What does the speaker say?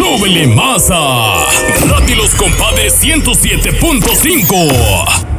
¡Súbele masa! ¡Látilos compadres 107.5!